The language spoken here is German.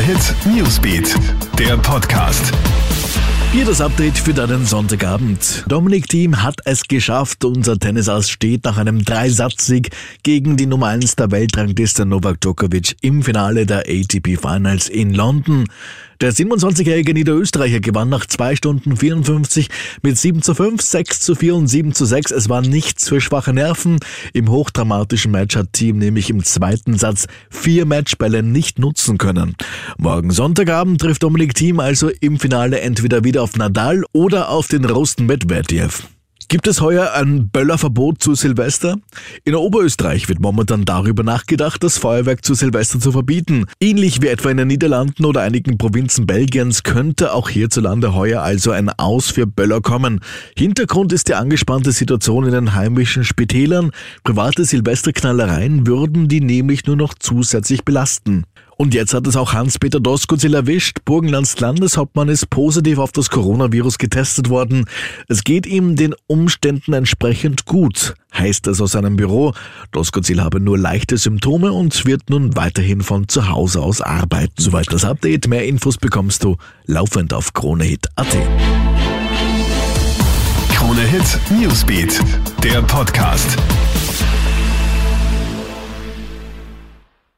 Hit Newsbeat, der Podcast. Hier das Update für deinen Sonntagabend. Dominik Thiem hat es geschafft. Unser Tennisaus steht nach einem Dreisatzsieg gegen die Nummer 1 der Weltrangliste Novak Djokovic im Finale der ATP Finals in London. Der 27-jährige Niederösterreicher gewann nach 2 Stunden 54 mit 7 zu 5, 6 zu 4 und 7 zu 6. Es war nichts für schwache Nerven. Im hochdramatischen Match hat Team nämlich im zweiten Satz vier Matchbälle nicht nutzen können. Morgen Sonntagabend trifft Dominik Team also im Finale entweder wieder auf Nadal oder auf den Rosten Medvedev. Gibt es heuer ein Böllerverbot zu Silvester? In Oberösterreich wird momentan darüber nachgedacht, das Feuerwerk zu Silvester zu verbieten. Ähnlich wie etwa in den Niederlanden oder einigen Provinzen Belgiens könnte auch hierzulande heuer also ein Aus für Böller kommen. Hintergrund ist die angespannte Situation in den heimischen Spitälern. Private Silvesterknallereien würden die nämlich nur noch zusätzlich belasten. Und jetzt hat es auch Hans-Peter Doskozil erwischt. Burgenlands Landeshauptmann ist positiv auf das Coronavirus getestet worden. Es geht ihm den Umständen entsprechend gut, heißt es aus seinem Büro. Doskozil habe nur leichte Symptome und wird nun weiterhin von zu Hause aus arbeiten. Soweit das Update. Mehr Infos bekommst du laufend auf KroneHit.at. Krone Hit Newsbeat, der Podcast.